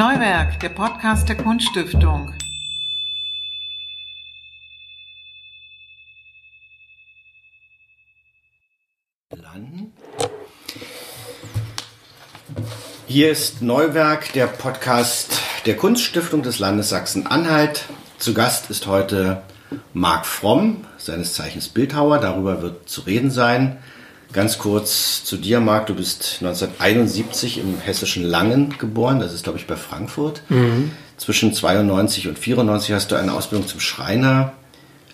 Neuwerk, der Podcast der Kunststiftung. Hier ist Neuwerk, der Podcast der Kunststiftung des Landes Sachsen-Anhalt. Zu Gast ist heute Marc Fromm, seines Zeichens Bildhauer. Darüber wird zu reden sein. Ganz kurz zu dir, Marc. Du bist 1971 im hessischen Langen geboren. Das ist, glaube ich, bei Frankfurt. Mhm. Zwischen 92 und 94 hast du eine Ausbildung zum Schreiner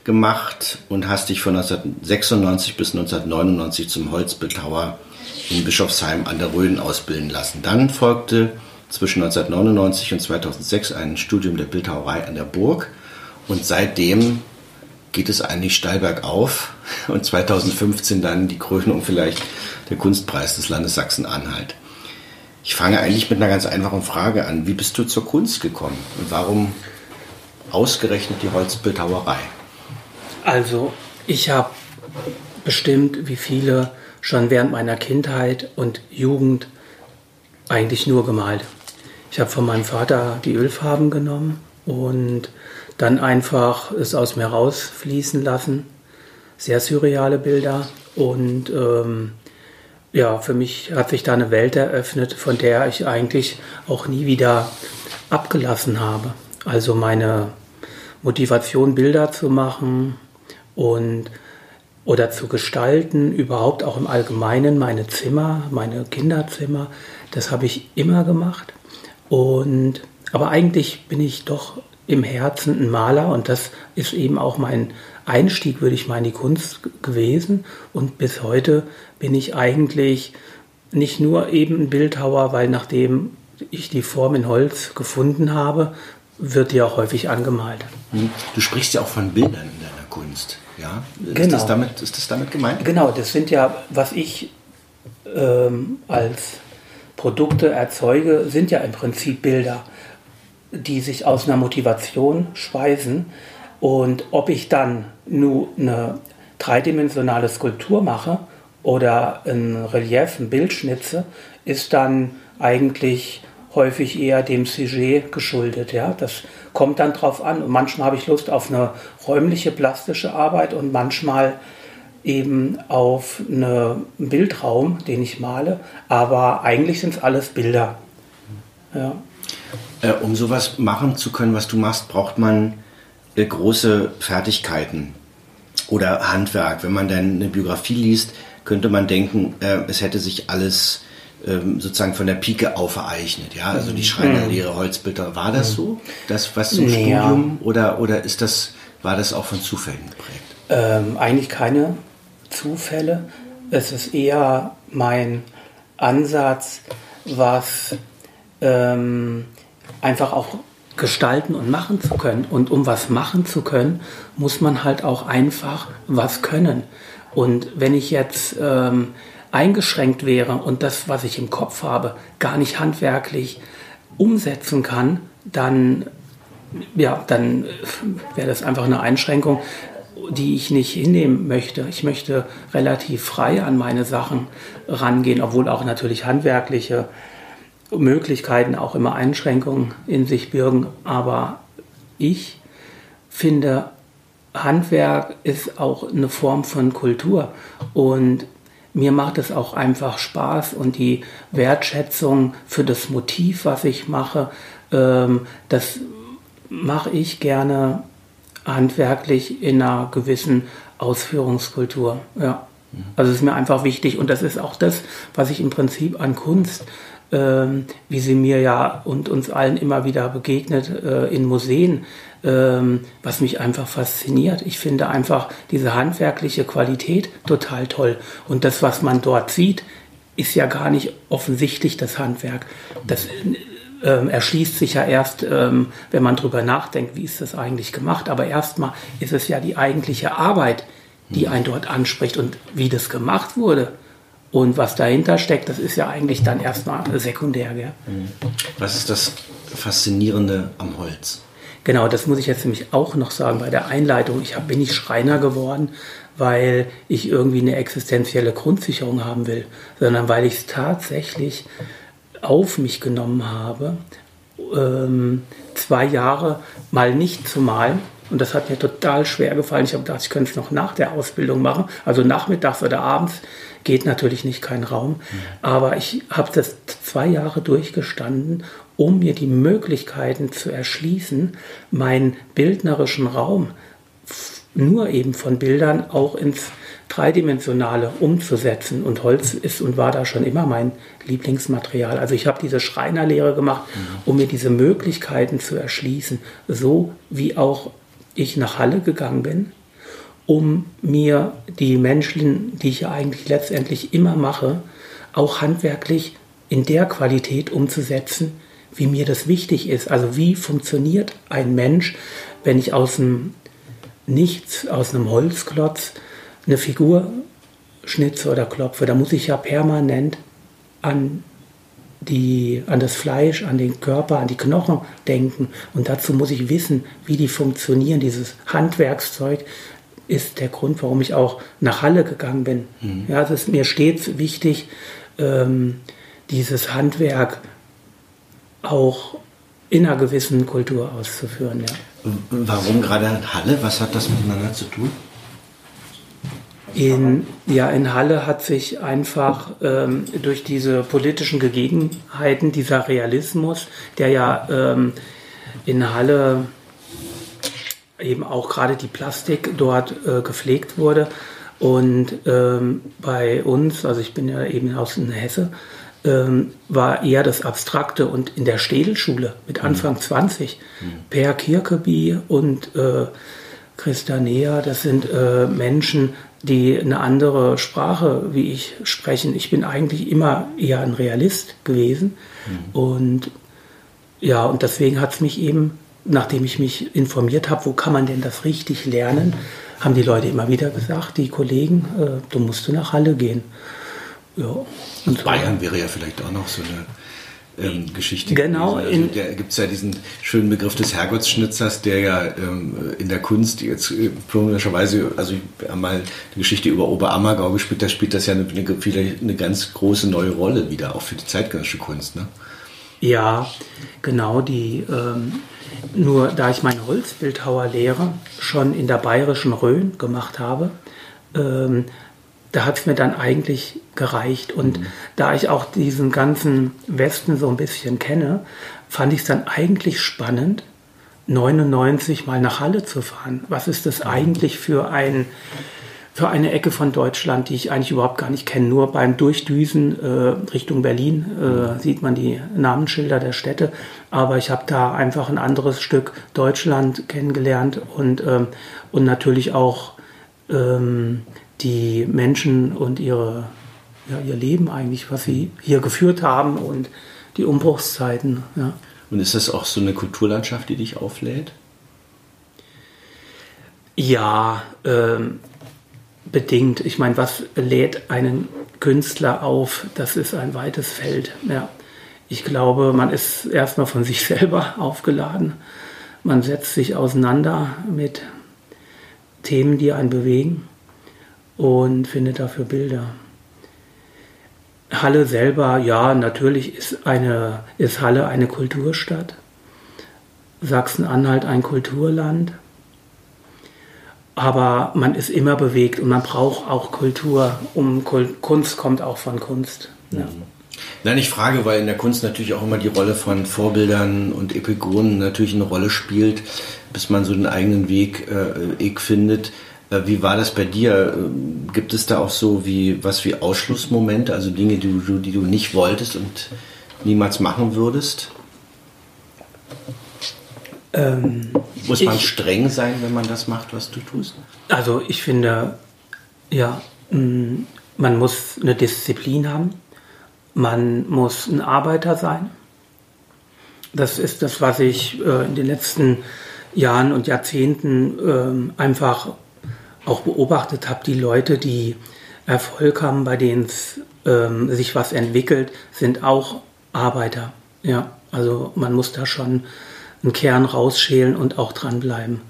gemacht und hast dich von 1996 bis 1999 zum Holzbildhauer in Bischofsheim an der Rhön ausbilden lassen. Dann folgte zwischen 1999 und 2006 ein Studium der Bildhauerei an der Burg und seitdem geht es eigentlich steil bergauf und 2015 dann die Krönung vielleicht der Kunstpreis des Landes Sachsen-Anhalt. Ich fange eigentlich mit einer ganz einfachen Frage an. Wie bist du zur Kunst gekommen und warum ausgerechnet die Holzbildhauerei? Also, ich habe bestimmt wie viele schon während meiner Kindheit und Jugend eigentlich nur gemalt. Ich habe von meinem Vater die Ölfarben genommen und dann einfach es aus mir rausfließen lassen. Sehr surreale Bilder. Und ähm, ja, für mich hat sich da eine Welt eröffnet, von der ich eigentlich auch nie wieder abgelassen habe. Also meine Motivation, Bilder zu machen und oder zu gestalten, überhaupt auch im Allgemeinen meine Zimmer, meine Kinderzimmer, das habe ich immer gemacht. Und aber eigentlich bin ich doch im Herzen ein Maler und das ist eben auch mein Einstieg, würde ich mal, in die Kunst gewesen. Und bis heute bin ich eigentlich nicht nur eben ein Bildhauer, weil nachdem ich die Form in Holz gefunden habe, wird die auch häufig angemalt. Hm. Du sprichst ja auch von Bildern in deiner Kunst, ja? Genau. Ist, das damit, ist das damit gemeint? Genau, das sind ja, was ich ähm, als Produkte erzeuge, sind ja im Prinzip Bilder die sich aus einer Motivation speisen. Und ob ich dann nur eine dreidimensionale Skulptur mache oder ein Relief, ein Bild schnitze, ist dann eigentlich häufig eher dem Sujet geschuldet. Ja? Das kommt dann drauf an. Und manchmal habe ich Lust auf eine räumliche, plastische Arbeit und manchmal eben auf einen Bildraum, den ich male. Aber eigentlich sind es alles Bilder. Ja. Äh, um sowas machen zu können, was du machst, braucht man große Fertigkeiten oder Handwerk. Wenn man dann eine Biografie liest, könnte man denken, äh, es hätte sich alles ähm, sozusagen von der Pike auf ereignet. Ja, also die Schreinerlehre, mhm. Holzbilder. War das mhm. so? Das was zum naja. Studium oder oder ist das war das auch von Zufällen geprägt? Ähm, eigentlich keine Zufälle. Es ist eher mein Ansatz, was ähm, einfach auch gestalten und machen zu können. Und um was machen zu können, muss man halt auch einfach was können. Und wenn ich jetzt ähm, eingeschränkt wäre und das, was ich im Kopf habe, gar nicht handwerklich umsetzen kann, dann, ja, dann wäre das einfach eine Einschränkung, die ich nicht hinnehmen möchte. Ich möchte relativ frei an meine Sachen rangehen, obwohl auch natürlich handwerkliche Möglichkeiten auch immer Einschränkungen in sich birgen. Aber ich finde, Handwerk ist auch eine Form von Kultur und mir macht es auch einfach Spaß und die Wertschätzung für das Motiv, was ich mache, ähm, das mache ich gerne handwerklich in einer gewissen Ausführungskultur. Ja. Mhm. Also es ist mir einfach wichtig und das ist auch das, was ich im Prinzip an Kunst ähm, wie sie mir ja und uns allen immer wieder begegnet äh, in Museen, ähm, was mich einfach fasziniert. Ich finde einfach diese handwerkliche Qualität total toll. Und das, was man dort sieht, ist ja gar nicht offensichtlich das Handwerk. Das ähm, erschließt sich ja erst, ähm, wenn man drüber nachdenkt, wie ist das eigentlich gemacht. Aber erstmal ist es ja die eigentliche Arbeit, die einen dort anspricht und wie das gemacht wurde und was dahinter steckt, das ist ja eigentlich dann erstmal sekundär. Gell? Mhm. Was ist das Faszinierende am Holz? Genau, das muss ich jetzt nämlich auch noch sagen bei der Einleitung. Ich hab, bin nicht Schreiner geworden, weil ich irgendwie eine existenzielle Grundsicherung haben will, sondern weil ich es tatsächlich auf mich genommen habe ähm, zwei Jahre mal nicht zu malen. Und das hat mir total schwer gefallen. Ich habe gedacht, ich könnte es noch nach der Ausbildung machen. Also nachmittags oder abends geht natürlich nicht kein Raum. Aber ich habe das zwei Jahre durchgestanden, um mir die Möglichkeiten zu erschließen, meinen bildnerischen Raum nur eben von Bildern auch ins Dreidimensionale umzusetzen. Und Holz ist und war da schon immer mein Lieblingsmaterial. Also ich habe diese Schreinerlehre gemacht, mhm. um mir diese Möglichkeiten zu erschließen, so wie auch ich nach Halle gegangen bin, um mir die Menschen, die ich ja eigentlich letztendlich immer mache, auch handwerklich in der Qualität umzusetzen, wie mir das wichtig ist. Also wie funktioniert ein Mensch, wenn ich aus dem Nichts, aus einem Holzklotz eine Figur schnitze oder klopfe. Da muss ich ja permanent an die, an das Fleisch, an den Körper, an die Knochen denken. Und dazu muss ich wissen, wie die funktionieren. Dieses Handwerkszeug ist der Grund, warum ich auch nach Halle gegangen bin. Mhm. Ja, es ist mir stets wichtig, ähm, dieses Handwerk auch in einer gewissen Kultur auszuführen. Ja. Warum gerade Halle? Was hat das miteinander zu tun? In, ja, in Halle hat sich einfach ähm, durch diese politischen Gegebenheiten, dieser Realismus, der ja ähm, in Halle eben auch gerade die Plastik dort äh, gepflegt wurde. Und ähm, bei uns, also ich bin ja eben aus Hesse, ähm, war eher das Abstrakte. Und in der Städelschule mit Anfang mhm. 20, mhm. Per Kirkeby und äh, Christa Nea, das sind äh, Menschen, die eine andere Sprache wie ich sprechen. Ich bin eigentlich immer eher ein Realist gewesen. Mhm. Und ja, und deswegen hat es mich eben, nachdem ich mich informiert habe, wo kann man denn das richtig lernen, haben die Leute immer wieder gesagt, die Kollegen, äh, du musst du nach Halle gehen. Ja. Und Bayern wäre ja vielleicht auch noch so eine ähm, Geschichte. Genau. Also, da gibt es ja diesen schönen Begriff des Herrgottsschnitzers, der ja ähm, in der Kunst jetzt äh, also ich habe mal eine Geschichte über Oberammergau gespielt, da spielt das ja eine, eine, eine ganz große neue Rolle wieder, auch für die zeitgenössische Kunst. Ne? Ja, genau die. Ähm, nur da ich meine Holzbildhauerlehre schon in der bayerischen Rhön gemacht habe, ähm, da hat es mir dann eigentlich gereicht. Und mhm. da ich auch diesen ganzen Westen so ein bisschen kenne, fand ich es dann eigentlich spannend, 99 mal nach Halle zu fahren. Was ist das eigentlich für ein für eine Ecke von Deutschland, die ich eigentlich überhaupt gar nicht kenne. Nur beim Durchdüsen äh, Richtung Berlin äh, mhm. sieht man die Namensschilder der Städte. Aber ich habe da einfach ein anderes Stück Deutschland kennengelernt und, ähm, und natürlich auch ähm, die Menschen und ihre, ja, ihr Leben eigentlich, was sie hier geführt haben und die Umbruchszeiten. Ja. Und ist das auch so eine Kulturlandschaft, die dich auflädt? Ja, ähm, bedingt. Ich meine, was lädt einen Künstler auf? Das ist ein weites Feld. Ja. Ich glaube, man ist erstmal von sich selber aufgeladen. Man setzt sich auseinander mit Themen, die einen bewegen und findet dafür Bilder. Halle selber, ja, natürlich ist, eine, ist Halle eine Kulturstadt. Sachsen-Anhalt ein Kulturland. Aber man ist immer bewegt und man braucht auch Kultur. Um Kunst kommt auch von Kunst. Ja. Nein, ich frage, weil in der Kunst natürlich auch immer die Rolle von Vorbildern und Epigonen natürlich eine Rolle spielt, bis man so den eigenen Weg äh, findet. Äh, wie war das bei dir? Äh, gibt es da auch so wie was wie Ausschlussmomente, also Dinge, die du, die du nicht wolltest und niemals machen würdest? Ähm, Muss man ich, streng sein, wenn man das macht, was du tust? Also ich finde, ja, mm, man muss eine Disziplin haben, man muss ein Arbeiter sein. Das ist das, was ich äh, in den letzten Jahren und Jahrzehnten ähm, einfach auch beobachtet habe, die Leute, die Erfolg haben, bei denen ähm, sich was entwickelt, sind auch Arbeiter. Ja, also man muss da schon einen Kern rausschälen und auch dranbleiben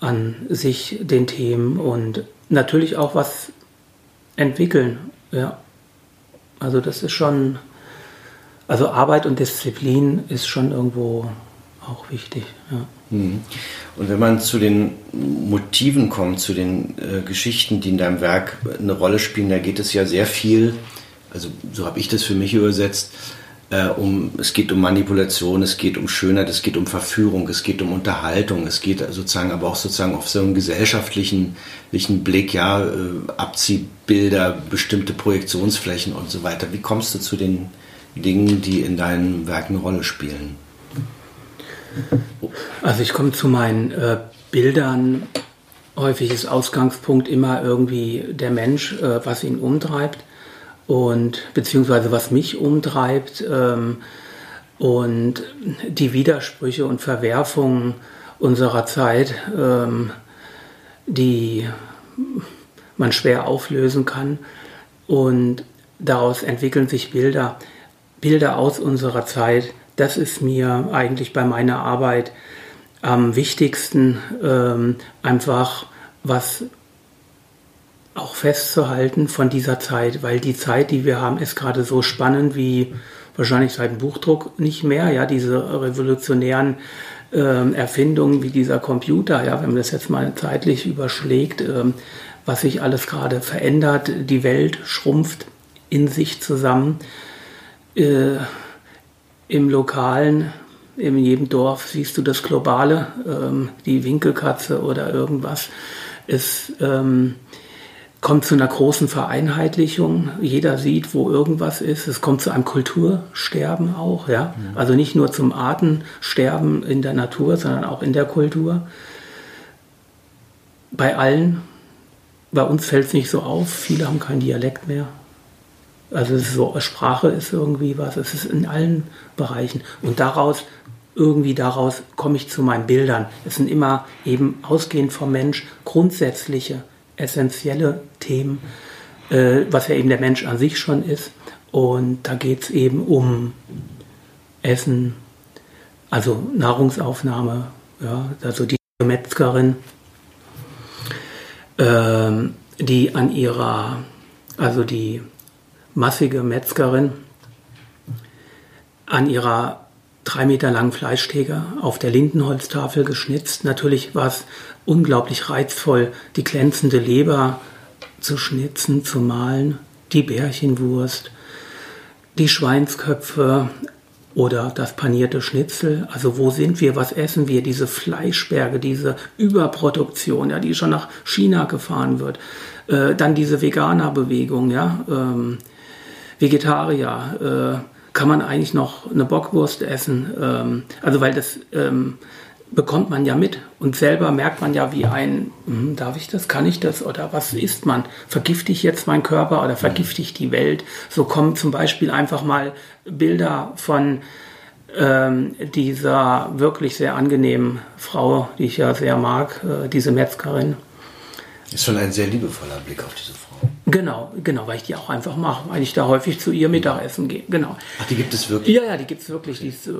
an sich, den Themen und natürlich auch was entwickeln. Ja, also das ist schon Also Arbeit und Disziplin ist schon irgendwo auch wichtig. Ja. Mhm. Und wenn man zu den Motiven kommt, zu den äh, Geschichten, die in deinem Werk eine Rolle spielen, da geht es ja sehr viel, also so habe ich das für mich übersetzt, äh, um, es geht um Manipulation, es geht um Schönheit, es geht um Verführung, es geht um Unterhaltung, es geht sozusagen aber auch sozusagen auf so einen gesellschaftlichen Blick, ja, äh, Abziehbilder, bestimmte Projektionsflächen und so weiter. Wie kommst du zu den Dingen, die in deinen Werken eine Rolle spielen? Also ich komme zu meinen äh, Bildern. Häufig ist Ausgangspunkt immer irgendwie der Mensch, äh, was ihn umtreibt und beziehungsweise was mich umtreibt ähm, und die Widersprüche und Verwerfungen unserer Zeit, ähm, die man schwer auflösen kann und daraus entwickeln sich Bilder, Bilder aus unserer Zeit, das ist mir eigentlich bei meiner Arbeit am wichtigsten, ähm, einfach was auch festzuhalten von dieser Zeit, weil die Zeit, die wir haben, ist gerade so spannend wie wahrscheinlich seit dem Buchdruck nicht mehr. Ja, diese revolutionären äh, Erfindungen wie dieser Computer, ja, wenn man das jetzt mal zeitlich überschlägt, äh, was sich alles gerade verändert, die Welt schrumpft in sich zusammen. Äh, im Lokalen, in jedem Dorf siehst du das Globale, ähm, die Winkelkatze oder irgendwas. Es ähm, kommt zu einer großen Vereinheitlichung. Jeder sieht, wo irgendwas ist. Es kommt zu einem Kultursterben auch, ja. Mhm. Also nicht nur zum Artensterben in der Natur, sondern auch in der Kultur. Bei allen. Bei uns fällt es nicht so auf. Viele haben keinen Dialekt mehr. Also so, Sprache ist irgendwie was, es ist in allen Bereichen. Und daraus, irgendwie daraus komme ich zu meinen Bildern. Es sind immer eben ausgehend vom Mensch grundsätzliche, essentielle Themen, äh, was ja eben der Mensch an sich schon ist. Und da geht es eben um Essen, also Nahrungsaufnahme, ja, also die Metzgerin, ähm, die an ihrer, also die massige Metzgerin an ihrer drei Meter langen Fleischtheke auf der Lindenholztafel geschnitzt. Natürlich war es unglaublich reizvoll, die glänzende Leber zu schnitzen, zu malen, die Bärchenwurst, die Schweinsköpfe oder das panierte Schnitzel. Also wo sind wir, was essen wir? Diese Fleischberge, diese Überproduktion, ja, die schon nach China gefahren wird. Äh, dann diese Veganerbewegung, ja. Ähm, Vegetarier, äh, kann man eigentlich noch eine Bockwurst essen? Ähm, also weil das ähm, bekommt man ja mit und selber merkt man ja wie ein, hm, darf ich das, kann ich das oder was isst man? Vergifte ich jetzt meinen Körper oder vergifte ich die Welt? So kommen zum Beispiel einfach mal Bilder von ähm, dieser wirklich sehr angenehmen Frau, die ich ja sehr mag, äh, diese Metzgerin. Ist schon ein sehr liebevoller Blick auf diese Frau. Genau, genau, weil ich die auch einfach mache, weil ich da häufig zu ihr Mittagessen gehe. Genau. Ach, die gibt es wirklich? Ja, ja, die gibt es wirklich. Die ist äh,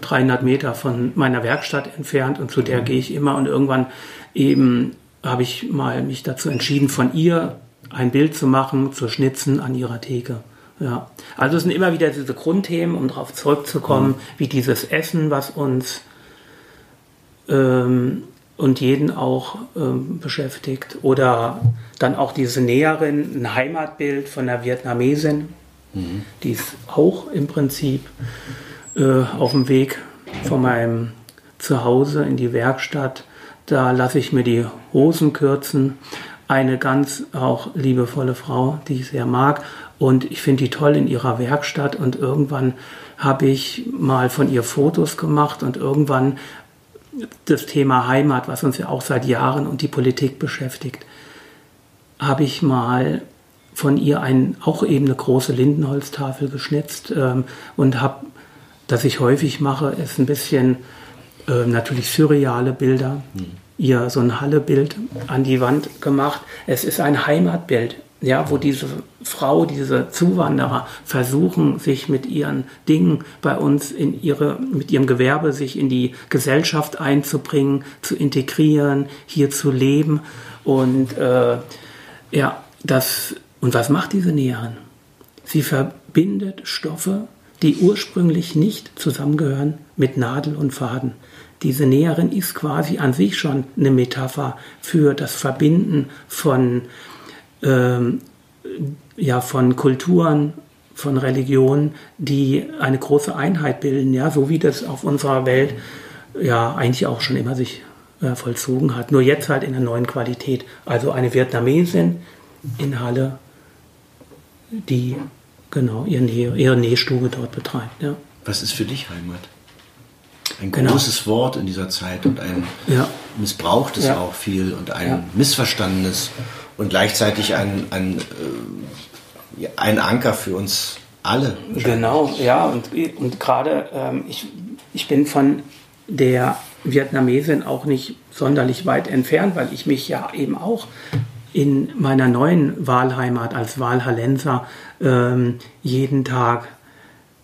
300 Meter von meiner Werkstatt entfernt und zu der gehe ich immer und irgendwann eben habe ich mal mich dazu entschieden, von ihr ein Bild zu machen, zu schnitzen an ihrer Theke. Ja. Also es sind immer wieder diese Grundthemen, um darauf zurückzukommen, mhm. wie dieses Essen, was uns ähm, und jeden auch ähm, beschäftigt. Oder dann auch diese Näherin, ein Heimatbild von einer Vietnamesin, mhm. die ist auch im Prinzip äh, auf dem Weg von meinem Zuhause in die Werkstatt. Da lasse ich mir die Hosen kürzen. Eine ganz auch liebevolle Frau, die ich sehr mag. Und ich finde die toll in ihrer Werkstatt. Und irgendwann habe ich mal von ihr Fotos gemacht und irgendwann das Thema Heimat, was uns ja auch seit Jahren und die Politik beschäftigt, habe ich mal von ihr ein, auch eben eine große Lindenholztafel geschnitzt ähm, und habe, das ich häufig mache, ist ein bisschen äh, natürlich surreale Bilder. Mhm. Ihr so ein Hallebild an die Wand gemacht. Es ist ein Heimatbild ja, wo diese Frau, diese Zuwanderer versuchen, sich mit ihren Dingen bei uns in ihre, mit ihrem Gewerbe sich in die Gesellschaft einzubringen, zu integrieren, hier zu leben. Und äh, ja, das, und was macht diese Näherin? Sie verbindet Stoffe, die ursprünglich nicht zusammengehören mit Nadel und Faden. Diese Näherin ist quasi an sich schon eine Metapher für das Verbinden von, ähm, ja, von Kulturen, von Religionen, die eine große Einheit bilden, ja, so wie das auf unserer Welt ja eigentlich auch schon immer sich äh, vollzogen hat. Nur jetzt halt in einer neuen Qualität. Also eine Vietnamesin in Halle, die genau ihre, Näh ihre Nähstube dort betreibt. Ja. Was ist für dich Heimat? Ein Genau. großes Wort in dieser Zeit und ein Ja. missbrauchtes Ja. auch viel und ein missverstandenes und gleichzeitig ein, ein, äh, ein Anker für uns alle. Genau, ja, und, und gerade ähm, ich, ich bin von der Vietnamesin auch nicht sonderlich weit entfernt, weil ich mich ja eben auch in meiner neuen Wahlheimat als Wahlhallenser ähm, jeden Tag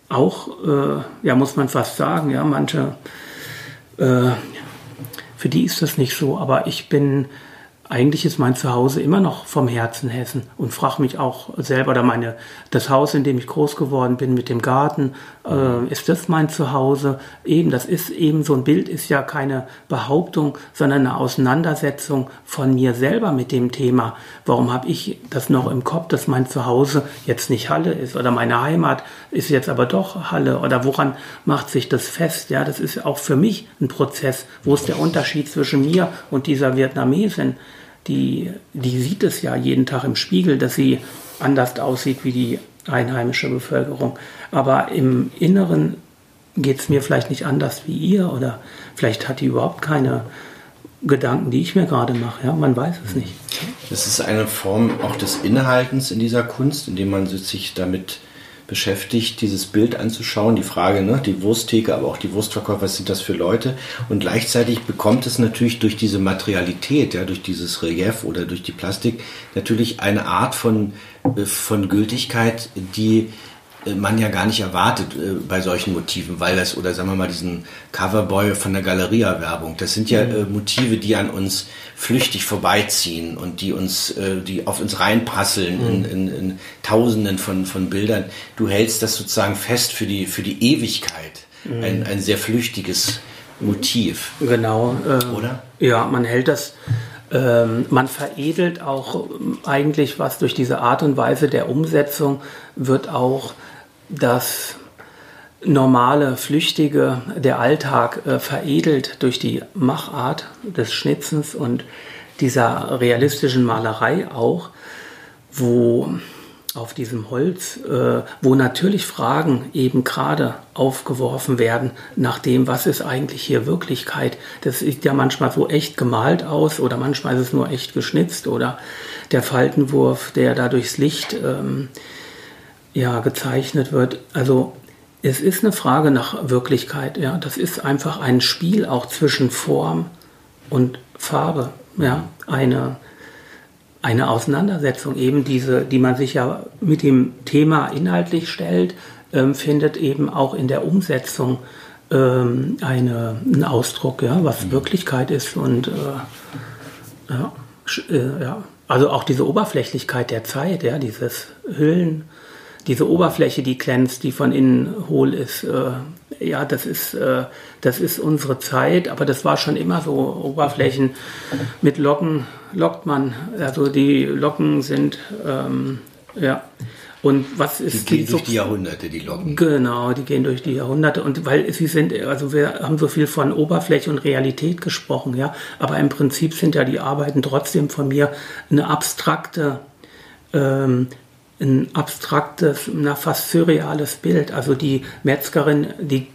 auch, äh, ja, muss man fast sagen, ja, manche, äh, für die ist das nicht so, aber ich bin, eigentlich ist mein Zuhause immer noch vom Herzen Hessen und frage mich auch selber, oder meine, das Haus, in dem ich groß geworden bin mit dem Garten, äh, ist das mein Zuhause? Eben, das ist eben so ein Bild, ist ja keine Behauptung, sondern eine Auseinandersetzung von mir selber mit dem Thema. Warum habe ich das noch im Kopf, dass mein Zuhause jetzt nicht Halle ist oder meine Heimat ist jetzt aber doch Halle oder woran macht sich das fest? Ja, das ist auch für mich ein Prozess. Wo ist der Unterschied zwischen mir und dieser Vietnamesin? Die, die sieht es ja jeden Tag im Spiegel, dass sie anders aussieht wie die einheimische Bevölkerung. Aber im Inneren geht es mir vielleicht nicht anders wie ihr oder vielleicht hat die überhaupt keine Gedanken, die ich mir gerade mache. Ja, man weiß es nicht. Das ist eine Form auch des Innehaltens in dieser Kunst, indem man sich damit beschäftigt, dieses Bild anzuschauen. Die Frage, ne, die Wursttheke, aber auch die Wurstverkäufer, was sind das für Leute? Und gleichzeitig bekommt es natürlich durch diese Materialität, ja, durch dieses Relief oder durch die Plastik, natürlich eine Art von, äh, von Gültigkeit, die man ja gar nicht erwartet äh, bei solchen Motiven, weil das, oder sagen wir mal, diesen Coverboy von der Galeria-Werbung, das sind ja äh, Motive, die an uns flüchtig vorbeiziehen und die uns, äh, die auf uns reinprasseln in, in, in Tausenden von, von Bildern. Du hältst das sozusagen fest für die, für die Ewigkeit. Ein, ein sehr flüchtiges Motiv, Genau. äh, oder? Ja, man hält das, ähm, man veredelt auch ähm, eigentlich was durch diese Art und Weise der Umsetzung, wird auch das normale, flüchtige, der Alltag äh, veredelt durch die Machart des Schnitzens und dieser realistischen Malerei auch, wo auf diesem Holz, äh, wo natürlich Fragen eben gerade aufgeworfen werden nach dem, was ist eigentlich hier Wirklichkeit. Das sieht ja manchmal so echt gemalt aus oder manchmal ist es nur echt geschnitzt oder der Faltenwurf, der da durchs Licht ähm, ja, gezeichnet wird. Also es ist eine Frage nach Wirklichkeit. Ja, das ist einfach ein Spiel auch zwischen Form und Farbe. Ja, eine eine Auseinandersetzung eben diese, die man sich ja mit dem Thema inhaltlich stellt, ähm, findet eben auch in der Umsetzung ähm, eine, einen Ausdruck, ja, was Wirklichkeit ist und äh, ja, äh, ja, also auch diese Oberflächlichkeit der Zeit, ja, dieses Hüllen, diese Oberfläche, die glänzt, die von innen hohl ist, äh, ja, das ist, äh, das ist unsere Zeit, aber das war schon immer so. Oberflächen mit Locken lockt man, also die Locken sind, ähm, ja. Und was Die ist gehen durch Subst- die Jahrhunderte, die Locken. Genau, die gehen durch die Jahrhunderte und weil sie sind, also wir haben so viel von Oberfläche und Realität gesprochen, ja, aber im Prinzip sind ja die Arbeiten trotzdem von mir eine abstrakte, ähm, ein abstraktes, na, fast surreales Bild. Also die Metzgerin, die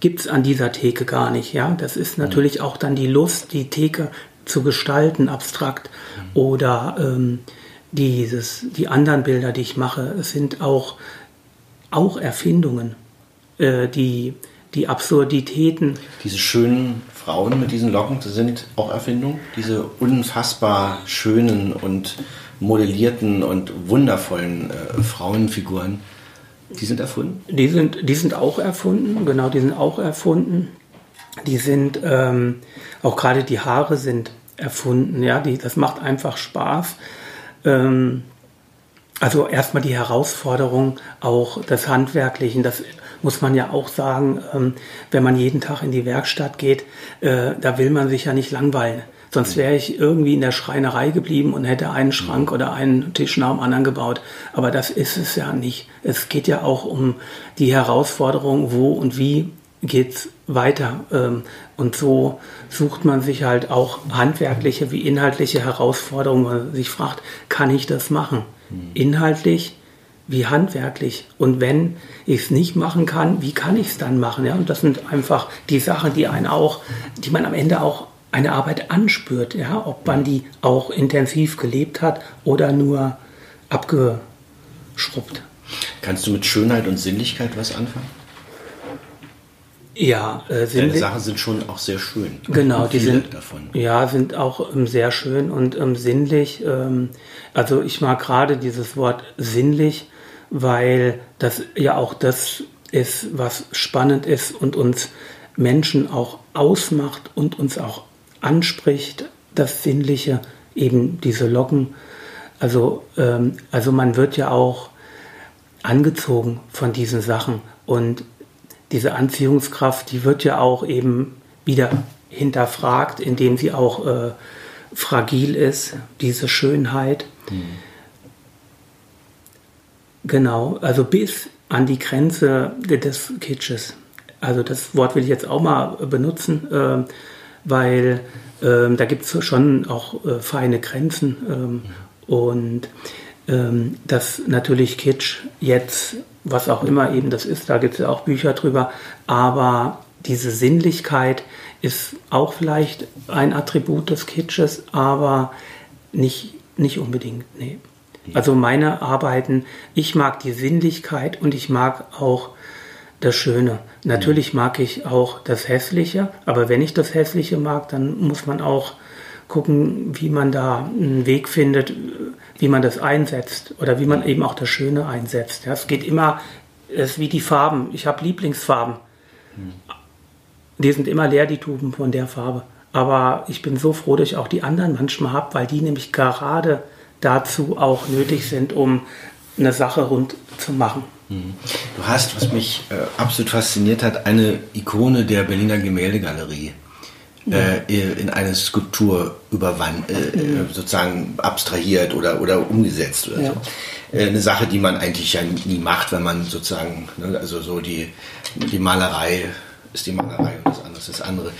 gibt's an dieser Theke gar nicht, ja. Das ist natürlich auch dann die Lust, die Theke zu gestalten, abstrakt. Oder ähm, dieses, die anderen Bilder, die ich mache, sind auch, auch Erfindungen, äh, die, die Absurditäten. Diese schönen Frauen mit diesen Locken, das sind auch Erfindungen. Diese unfassbar schönen und modellierten und wundervollen äh, Frauenfiguren, die sind erfunden. Die sind, die sind auch erfunden, genau, die sind auch erfunden. Die sind, ähm, auch gerade die Haare sind erfunden, ja, die, das macht einfach Spaß. Ähm, also erstmal die Herausforderung auch des Handwerklichen, das muss man ja auch sagen, ähm, wenn man jeden Tag in die Werkstatt geht, äh, da will man sich ja nicht langweilen. Sonst wäre ich irgendwie in der Schreinerei geblieben und hätte einen Schrank oder einen Tisch nach dem anderen gebaut. Aber das ist es ja nicht. Es geht ja auch um die Herausforderung, wo und wie geht's weiter. Ähm, und so sucht man sich halt auch handwerkliche wie inhaltliche Herausforderungen, wo man sich fragt, kann ich das machen? Inhaltlich wie handwerklich. Und wenn ich es nicht machen kann, wie kann ich es dann machen? Ja, und das sind einfach die Sachen, die einen auch, die man am Ende auch eine Arbeit anspürt, ja, ob man die auch intensiv gelebt hat oder nur abgeschrubbt. Kannst du mit Schönheit und Sinnlichkeit was anfangen? Ja, äh, Deine Sachen sind schon auch sehr schön. Genau, die sind davon. Ja, sind auch ähm, sehr schön und ähm, sinnlich. Ähm, also ich mag gerade dieses Wort sinnlich, weil das ja auch das ist, was spannend ist und uns Menschen auch ausmacht und uns auch anspricht, das Sinnliche, eben diese Locken. Also, ähm, also man wird ja auch angezogen von diesen Sachen und diese Anziehungskraft, die wird ja auch eben wieder hinterfragt, indem sie auch äh, fragil ist, diese Schönheit. Mhm. Genau, also bis an die Grenze des Kitsches. Also das Wort will ich jetzt auch mal benutzen, äh, weil äh, da gibt es schon auch äh, feine Grenzen. Ähm, und ähm, dass natürlich Kitsch jetzt, was auch immer eben das ist, da gibt es ja auch Bücher drüber, aber diese Sinnlichkeit ist auch vielleicht ein Attribut des Kitsches, aber nicht, nicht unbedingt, nee. Also meine Arbeiten, ich mag die Sinnlichkeit und ich mag auch das Schöne. Natürlich mag ich auch das Hässliche, aber wenn ich das Hässliche mag, dann muss man auch gucken, wie man da einen Weg findet, wie man das einsetzt oder wie man eben auch das Schöne einsetzt. Ja, es geht immer, es ist wie die Farben. Ich habe Lieblingsfarben. Die sind immer leer, die Tuben von der Farbe. Aber ich bin so froh, dass ich auch die anderen manchmal habe, weil die nämlich gerade dazu auch nötig sind, um eine Sache rund zu machen. Du hast, was mich äh, absolut fasziniert hat, eine Ikone der Berliner Gemäldegalerie äh, in eine Skulptur überwand, äh, mhm. sozusagen abstrahiert oder, oder umgesetzt oder ja. so. Äh, eine Sache, die man eigentlich ja nie macht, wenn man sozusagen, ne, also so die, die Malerei ist die Malerei und das andere ist das andere.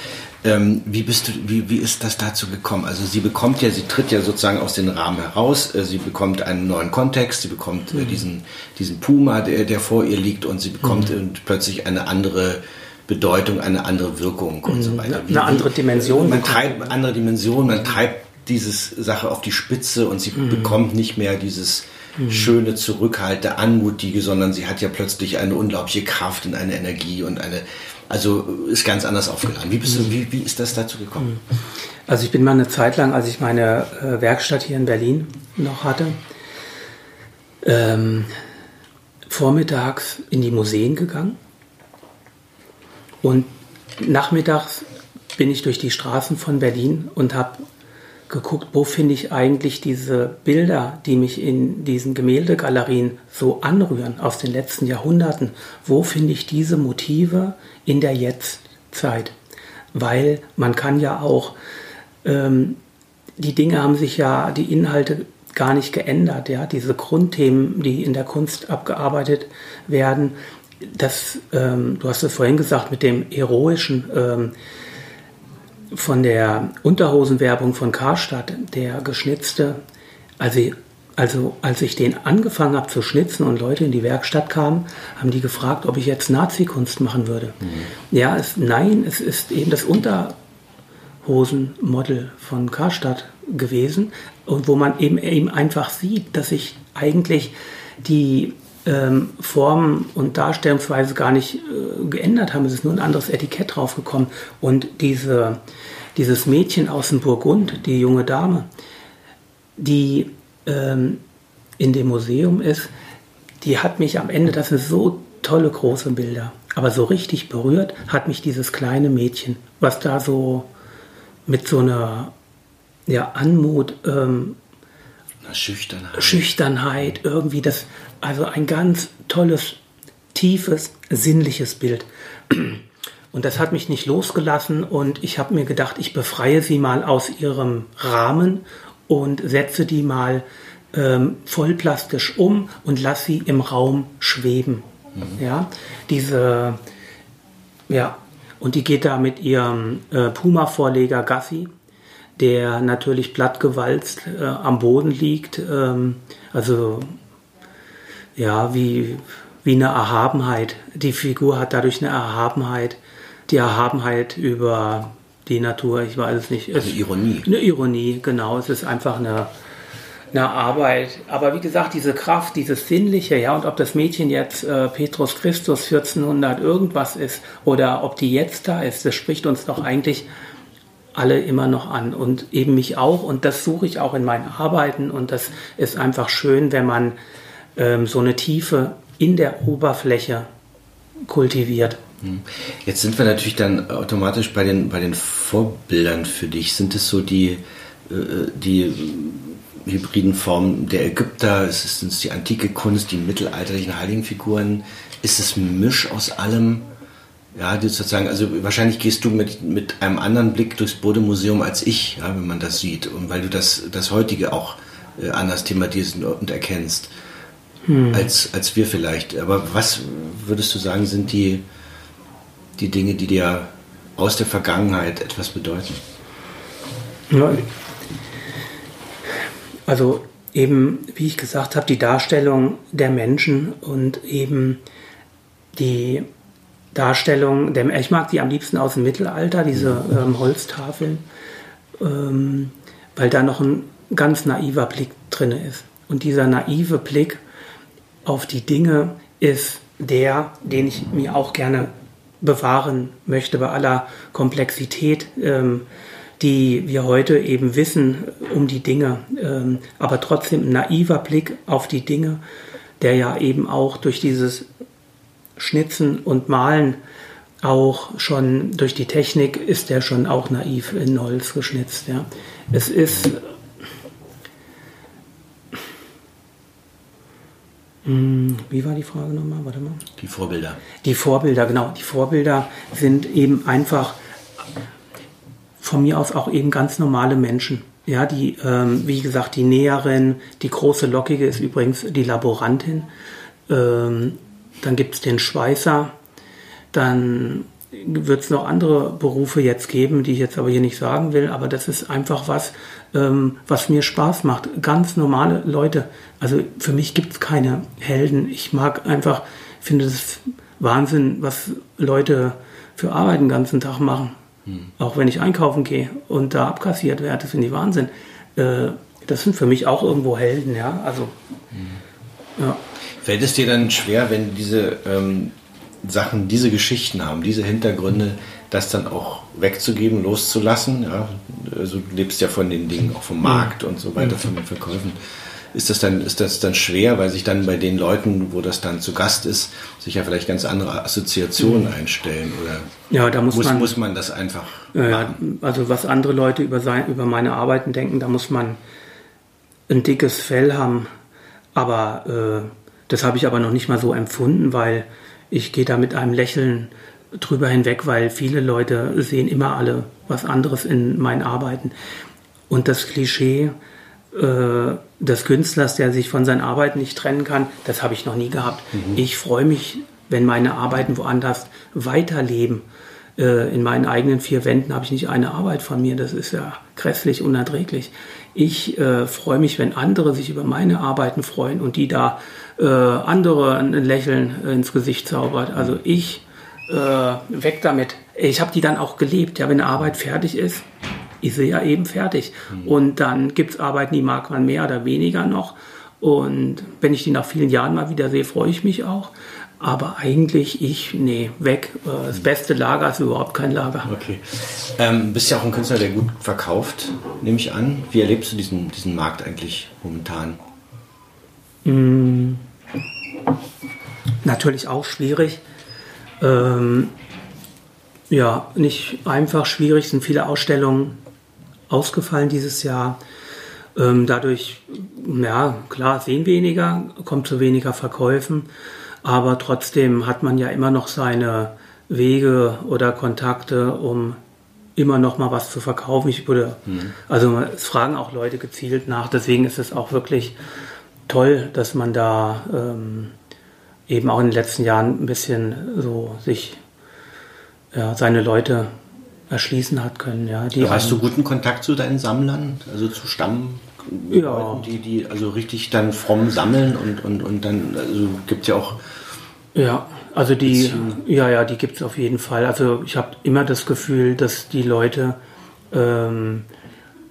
Ähm, wie bist du, wie, wie ist das dazu gekommen? Also sie bekommt ja, sie tritt ja sozusagen aus dem Rahmen heraus, äh, sie bekommt einen neuen Kontext, sie bekommt äh, mhm. diesen, diesen Puma, der, der vor ihr liegt und sie bekommt mhm. plötzlich eine andere Bedeutung, eine andere Wirkung und so mhm. weiter. Wie, eine andere Dimension. Man treibt eine andere Dimension, man treibt diese Sache auf die Spitze und sie mhm. bekommt nicht mehr dieses mhm. schöne, zurückhalte, anmutige, sondern sie hat ja plötzlich eine unglaubliche Kraft und eine Energie und eine, also ist ganz anders aufgeladen. Wie, bist du, wie, wie ist das dazu gekommen? Mhm. Also ich bin mal eine Zeit lang, als ich meine äh, Werkstatt hier in Berlin noch hatte, ähm, vormittags in die Museen gegangen und nachmittags bin ich durch die Straßen von Berlin und habe geguckt, wo finde ich eigentlich diese Bilder, die mich in diesen Gemäldegalerien so anrühren aus den letzten Jahrhunderten. Wo finde ich diese Motive in der Jetztzeit? Weil man kann ja auch, ähm, die Dinge haben sich ja, die Inhalte gar nicht geändert. Ja? Diese Grundthemen, die in der Kunst abgearbeitet werden, das, ähm, du hast es vorhin gesagt, mit dem heroischen ähm, von der Unterhosenwerbung von Karstadt, der geschnitzte, also, also als ich den angefangen habe zu schnitzen und Leute in die Werkstatt kamen, haben die gefragt, ob ich jetzt Nazi-Kunst machen würde. Mhm. Ja, es, nein, es ist eben das Unterhosenmodel von Karstadt gewesen und wo man eben, eben einfach sieht, dass ich eigentlich die ähm, Form und Darstellungsweise gar nicht äh, geändert haben. Es ist nur ein anderes Etikett draufgekommen. Und diese, dieses Mädchen aus dem Burgund, die junge Dame, die ähm, in dem Museum ist, die hat mich am Ende, das sind so tolle große Bilder, aber so richtig berührt hat mich dieses kleine Mädchen, was da so mit so einer ja, Anmut ähm, Schüchternheit. Schüchternheit, irgendwie das, also ein ganz tolles, tiefes, sinnliches Bild. Und das hat mich nicht losgelassen und ich habe mir gedacht, ich befreie sie mal aus ihrem Rahmen und setze die mal ähm, vollplastisch um und lasse sie im Raum schweben. Mhm. Ja, diese, ja, und die geht da mit ihrem äh, Puma-Vorleger Gassi, der natürlich plattgewalzt äh, am Boden liegt. Ähm, also, ja, wie, wie eine Erhabenheit. Die Figur hat dadurch eine Erhabenheit. Die Erhabenheit über die Natur, ich weiß es nicht. Also Ironie. Eine Ironie, genau. Es ist einfach eine, eine Arbeit. Aber wie gesagt, diese Kraft, dieses Sinnliche, ja, und ob das Mädchen jetzt äh, Petrus Christus 1400 irgendwas ist oder ob die jetzt da ist, das spricht uns doch eigentlich alle immer noch an und eben mich auch. Und das suche ich auch in meinen Arbeiten. Und das ist einfach schön, wenn man ähm, so eine Tiefe in der Oberfläche kultiviert. Hm. Jetzt sind wir natürlich dann automatisch bei den, bei den Vorbildern für dich. Sind es so die, äh, die hybriden Formen der Ägypter? Sind es die antike Kunst, die mittelalterlichen Heiligenfiguren? Ist es ein Misch aus allem? Ja, sozusagen, also wahrscheinlich gehst du mit, mit einem anderen Blick durchs Bode-Museum als ich, ja, wenn man das sieht. Und weil du das, das heutige auch äh, anders thematisierst und erkennst, hm. als, als wir vielleicht. Aber was würdest du sagen, sind die, die Dinge, die dir aus der Vergangenheit etwas bedeuten? Ja, also eben, wie ich gesagt habe, die Darstellung der Menschen und eben die Darstellung, der, ich mag die am liebsten aus dem Mittelalter, diese ähm, Holztafeln, ähm, weil da noch ein ganz naiver Blick drin ist. Und dieser naive Blick auf die Dinge ist der, den ich mir auch gerne bewahren möchte bei aller Komplexität. Ähm, die wir heute eben wissen um die Dinge, ähm, aber trotzdem ein naiver Blick auf die Dinge, der ja eben auch durch dieses Schnitzen und Malen auch schon durch die Technik ist der schon auch naiv in Holz geschnitzt. Ja. Es ist wie war die Frage nochmal? Warte mal. Die Vorbilder. Die Vorbilder, genau. Die Vorbilder sind eben einfach von mir aus auch eben ganz normale Menschen. Ja, die, ähm, wie gesagt, die Näherin, die große Lockige ist übrigens die Laborantin. Ähm, dann gibt es den Schweißer. Dann wird es noch andere Berufe jetzt geben, die ich jetzt aber hier nicht sagen will. Aber das ist einfach was, ähm, was mir Spaß macht. Ganz normale Leute. Also für mich gibt es keine Helden. Ich mag einfach, finde es Wahnsinn, was Leute für Arbeit den ganzen Tag machen. Hm. Auch wenn ich einkaufen gehe und da abkassiert werde, das finde ich Wahnsinn. Äh, das sind für mich auch irgendwo Helden, ja. Also, hm. ja. Fällt es dir dann schwer, wenn diese ähm, Sachen, diese Geschichten haben, diese Hintergründe, das dann auch wegzugeben, loszulassen? Ja? Also du lebst ja von den Dingen, auch vom Markt und so weiter, von den Verkäufen ist das dann, ist das dann schwer, weil sich dann bei den Leuten, wo das dann zu Gast ist, sich ja vielleicht ganz andere Assoziationen einstellen oder ja, da muss, muss, man, muss man das einfach äh, Also was andere Leute über, sein, über meine Arbeiten denken, da muss man ein dickes Fell haben. Aber äh, das habe ich aber noch nicht mal so empfunden, weil ich gehe da mit einem Lächeln drüber hinweg, weil viele Leute sehen immer alle was anderes in meinen Arbeiten. Und das Klischee, äh, des Künstlers, der sich von seinen Arbeiten nicht trennen kann, das habe ich noch nie gehabt. Mhm. Ich freue mich, wenn meine Arbeiten woanders weiterleben. Äh, in meinen eigenen vier Wänden habe ich nicht eine Arbeit von mir. Das ist ja grässlich unerträglich. Ich äh, freue mich, wenn andere sich über meine Arbeiten freuen und die da äh, andere ein Lächeln ins Gesicht zaubert. Also ich äh, weg damit. Ich habe die dann auch gelebt. Ja, wenn eine Arbeit fertig ist, ist sie ja eben fertig. Mhm. Und dann gibt es Arbeiten, die mag man mehr oder weniger noch. Und wenn ich die nach vielen Jahren mal wieder sehe, freue ich mich auch. Aber eigentlich ich, nee, weg. Äh, das beste Lager ist überhaupt kein Lager. Okay. Ähm, bist ja auch ein Künstler, der gut verkauft, nehme ich an. Wie erlebst du diesen, diesen Markt eigentlich momentan? Mm, natürlich auch schwierig. Ähm, ja, nicht einfach schwierig, sind viele Ausstellungen ausgefallen dieses Jahr. Ähm, dadurch ja, klar, sehen weniger, kommt zu weniger Verkäufen, aber trotzdem hat man ja immer noch seine Wege oder Kontakte, um immer noch mal was zu verkaufen. Ich würde, mhm. also es fragen auch Leute gezielt nach, deswegen ist es auch wirklich toll, dass man da ähm, eben auch in den letzten Jahren ein bisschen so sich ja, seine Leute erschließen hat können. Ja, die hast du guten Kontakt zu deinen Sammlern, also zu Stamm? Ja. die, die also richtig dann fromm sammeln und, und, und dann, also gibt es ja auch. Ja, also die, Beziehung. ja, ja, die gibt es auf jeden Fall. Also ich habe immer das Gefühl, dass die Leute ähm,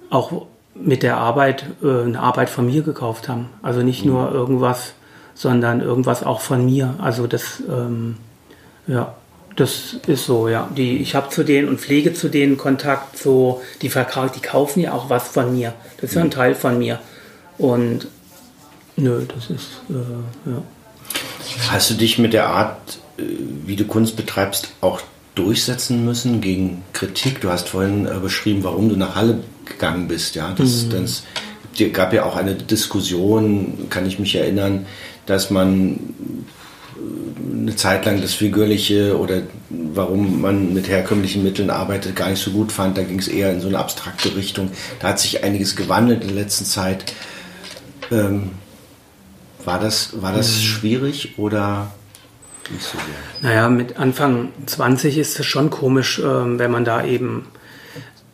auch mit der Arbeit äh, eine Arbeit von mir gekauft haben. Also nicht mhm. nur irgendwas, sondern irgendwas auch von mir. Also das, ähm, ja, das ist so, ja. Die, ich habe zu denen und pflege zu denen Kontakt, so, die verkaufen, die kaufen ja auch was von mir. Das ist ja ein mhm. Teil von mir. Und nö, das ist, äh, ja. Hast du dich mit der Art, äh, wie du Kunst betreibst, auch durchsetzen müssen gegen Kritik? Du hast vorhin äh, beschrieben, warum du nach Halle gegangen bist. Ja, das, mhm. das gab ja auch eine Diskussion, kann ich mich erinnern, dass man eine Zeit lang das Figürliche oder warum man mit herkömmlichen Mitteln arbeitet, gar nicht so gut fand. Da ging es eher in so eine abstrakte Richtung. Da hat sich einiges gewandelt in der letzten Zeit. Ähm, war das, war das mhm. schwierig oder nicht so sehr? Naja, mit Anfang 20 ist es schon komisch, ähm, wenn man da eben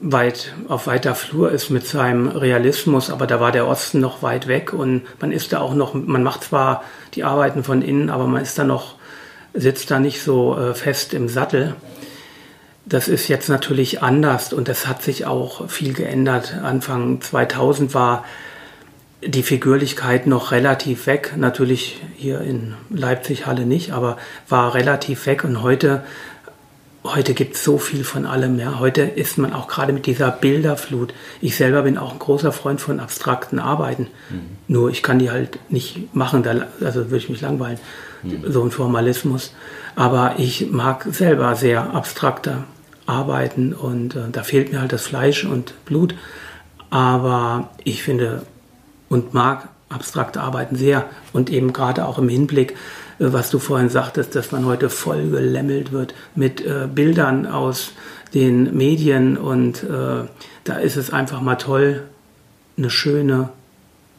weit auf weiter Flur ist mit seinem Realismus, aber da war der Osten noch weit weg und man ist da auch noch, man macht zwar die Arbeiten von innen, aber man ist da noch, sitzt da nicht so äh, fest im Sattel. Das ist jetzt natürlich anders und das hat sich auch viel geändert. Anfang 2000 war die Figürlichkeit noch relativ weg. Natürlich hier in Leipzig Halle nicht, aber war relativ weg und heute heute gibt es so viel von allem. Ja. Heute ist man auch gerade mit dieser Bilderflut. Ich selber bin auch ein großer Freund von abstrakten Arbeiten. Mhm. Nur ich kann die halt nicht machen, da, also würde ich mich langweilen. Mhm. So ein Formalismus. Aber ich mag selber sehr abstrakte Arbeiten und äh, da fehlt mir halt das Fleisch und Blut. Aber ich finde und mag abstrakte Arbeiten sehr und eben gerade auch im Hinblick was du vorhin sagtest, dass man heute voll gelämmelt wird mit äh, Bildern aus den Medien und äh, da ist es einfach mal toll, eine schöne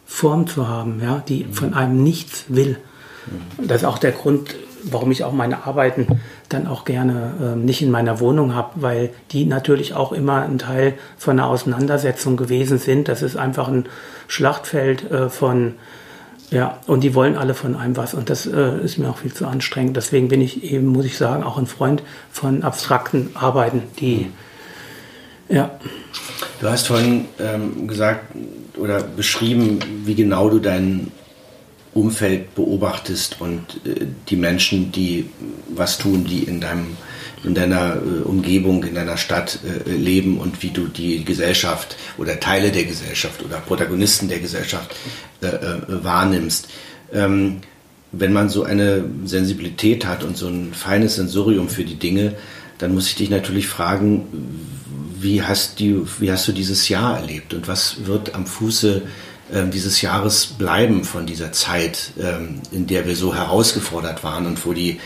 Form zu haben, ja, die mhm. von einem nichts will. Mhm. Das ist auch der Grund, warum ich auch meine Arbeiten dann auch gerne äh, nicht in meiner Wohnung habe, weil die natürlich auch immer ein Teil von einer Auseinandersetzung gewesen sind. Das ist einfach ein Schlachtfeld äh, von ja, und die wollen alle von einem was und das äh, ist mir auch viel zu anstrengend. Deswegen bin ich eben, muss ich sagen, auch ein Freund von abstrakten Arbeiten, die, ja. Du hast vorhin ähm, gesagt oder beschrieben, wie genau du dein Umfeld beobachtest und äh, die Menschen, die was tun, die in deinem in deiner äh, Umgebung, in deiner Stadt äh, leben und wie du die Gesellschaft oder Teile der Gesellschaft oder Protagonisten der Gesellschaft äh, äh, wahrnimmst. Ähm, wenn man so eine Sensibilität hat und so ein feines Sensorium für die Dinge, dann muss ich dich natürlich fragen, wie hast, du, wie hast du dieses Jahr erlebt und was wird am Fuße ähm, dieses Jahres bleiben von dieser Zeit, ähm, in der wir so herausgefordert waren und wo die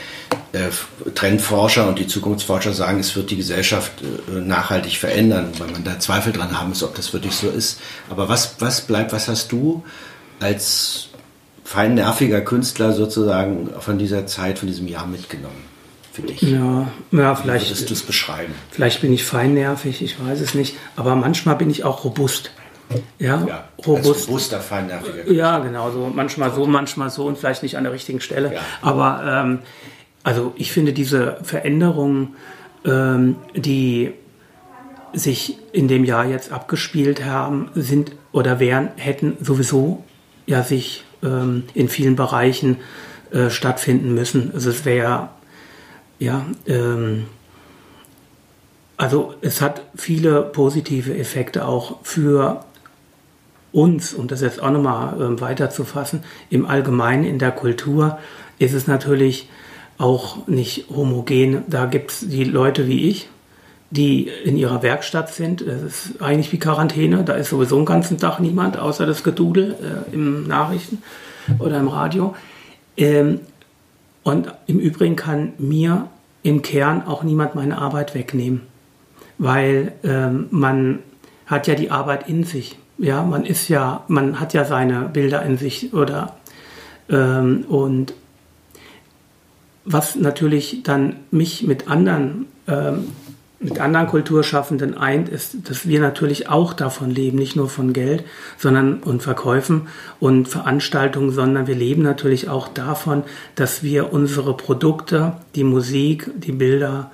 äh, Trendforscher und die Zukunftsforscher sagen, es wird die Gesellschaft äh, nachhaltig verändern, weil man da Zweifel dran haben muss, ob das wirklich so ist. Aber was, was bleibt, was hast du als fein nerviger Künstler sozusagen von dieser Zeit, von diesem Jahr mitgenommen? Für dich? Ja, ja vielleicht. Wie würdest du es beschreiben? Vielleicht bin ich feinnervig, ich weiß es nicht. Aber manchmal bin ich auch robust. Ja, ja robust. robuster, feinnerviger. Ja, genau. So manchmal so, manchmal so und vielleicht nicht an der richtigen Stelle. Ja. Aber ähm, also ich finde diese Veränderungen, ähm, die sich in dem Jahr jetzt abgespielt haben, sind oder wären, hätten sowieso ja sich ähm, in vielen Bereichen äh, stattfinden müssen. Also es wäre ja ähm, also es hat viele positive Effekte auch für uns, um das jetzt auch nochmal äh, weiterzufassen, im Allgemeinen in der Kultur ist es natürlich auch nicht homogen. Da gibt es die Leute wie ich, die in ihrer Werkstatt sind. Es ist eigentlich wie Quarantäne. Da ist sowieso den ganzen Tag niemand, außer das Gedudel äh, im Nachrichten oder im Radio. Ähm, und im Übrigen kann mir im Kern auch niemand meine Arbeit wegnehmen, weil ähm, man hat ja die Arbeit in sich. Ja, man ist ja, man hat ja seine Bilder in sich oder ähm, und was natürlich dann mich mit anderen ähm, mit anderen Kulturschaffenden eint, ist, dass wir natürlich auch davon leben, nicht nur von Geld, sondern und Verkäufen und Veranstaltungen, sondern wir leben natürlich auch davon, dass wir unsere Produkte, die Musik, die Bilder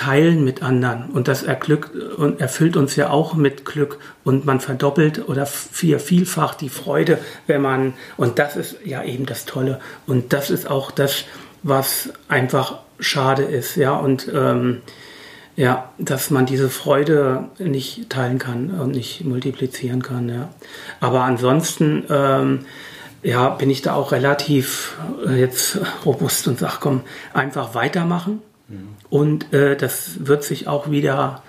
teilen mit anderen und das erglückt und erfüllt uns ja auch mit Glück und man verdoppelt oder vier vielfach die Freude, wenn man und das ist ja eben das Tolle und das ist auch das, was einfach schade ist, ja und ähm, ja, dass man diese Freude nicht teilen kann und nicht multiplizieren kann. Ja. Aber ansonsten ähm, ja, bin ich da auch relativ äh, jetzt robust und sage, komm, einfach weitermachen. Mhm. Und äh, das wird sich auch wieder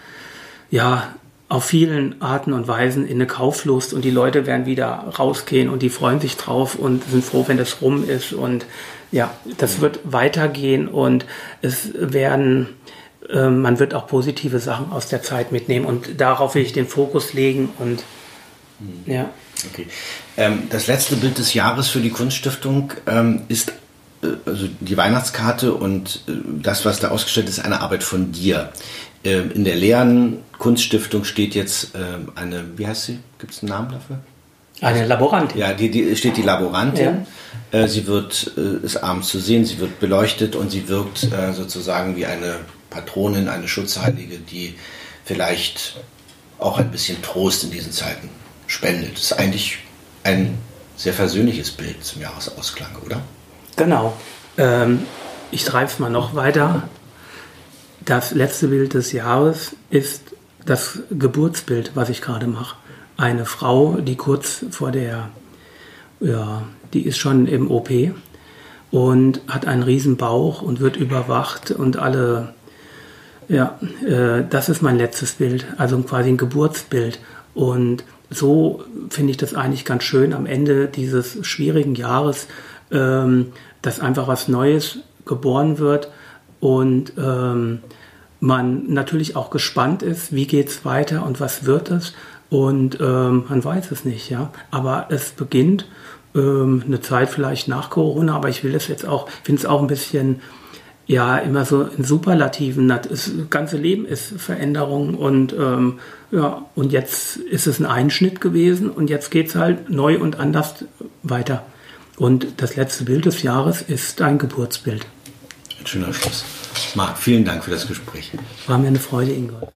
ja, auf vielen Arten und Weisen in eine Kauflust und die Leute werden wieder rausgehen und die freuen sich drauf und sind froh, wenn das rum ist. Und ja, das mhm. wird weitergehen und es werden ähm, man wird auch positive Sachen aus der Zeit mitnehmen und darauf will ich den Fokus legen und mhm. ja. Okay. Ähm, das letzte Bild des Jahres für die Kunststiftung ähm, ist äh, also die Weihnachtskarte und äh, das, was da ausgestellt ist, eine Arbeit von dir. Ähm, in der leeren Kunststiftung steht jetzt ähm, eine, wie heißt sie? Gibt es einen Namen dafür? Eine Laborantin. Ja, die, die steht die Laborantin. Ja. Äh, sie wird, äh, ist abends zu sehen, sie wird beleuchtet und sie wirkt äh, sozusagen wie eine Patronin, eine Schutzheilige, die vielleicht auch ein bisschen Trost in diesen Zeiten spendet. Das ist eigentlich ein sehr versöhnliches Bild zum Jahresausklang, oder? Genau. Ähm, ich treibe es mal noch weiter. Das letzte Bild des Jahres ist das Geburtsbild, was ich gerade mache. Eine Frau, die kurz vor der, ja, die ist schon im OP und hat einen riesen Bauch und wird überwacht und alle ja, äh, das ist mein letztes Bild, also quasi ein Geburtsbild. Und so finde ich das eigentlich ganz schön am Ende dieses schwierigen Jahres, ähm, dass einfach was Neues geboren wird und ähm, man natürlich auch gespannt ist, wie geht es weiter und was wird es. Und ähm, man weiß es nicht, ja. Aber es beginnt ähm, eine Zeit vielleicht nach Corona, aber ich will es jetzt auch, finde es auch ein bisschen ja immer so in Superlativen. Das ganze Leben ist Veränderung und ähm, ja, und jetzt ist es ein Einschnitt gewesen und jetzt geht es halt neu und anders weiter. Und das letzte Bild des Jahres ist ein Geburtsbild. Ein schöner Schluss. Marc, vielen Dank für das Gespräch. War mir eine Freude, Ingolf.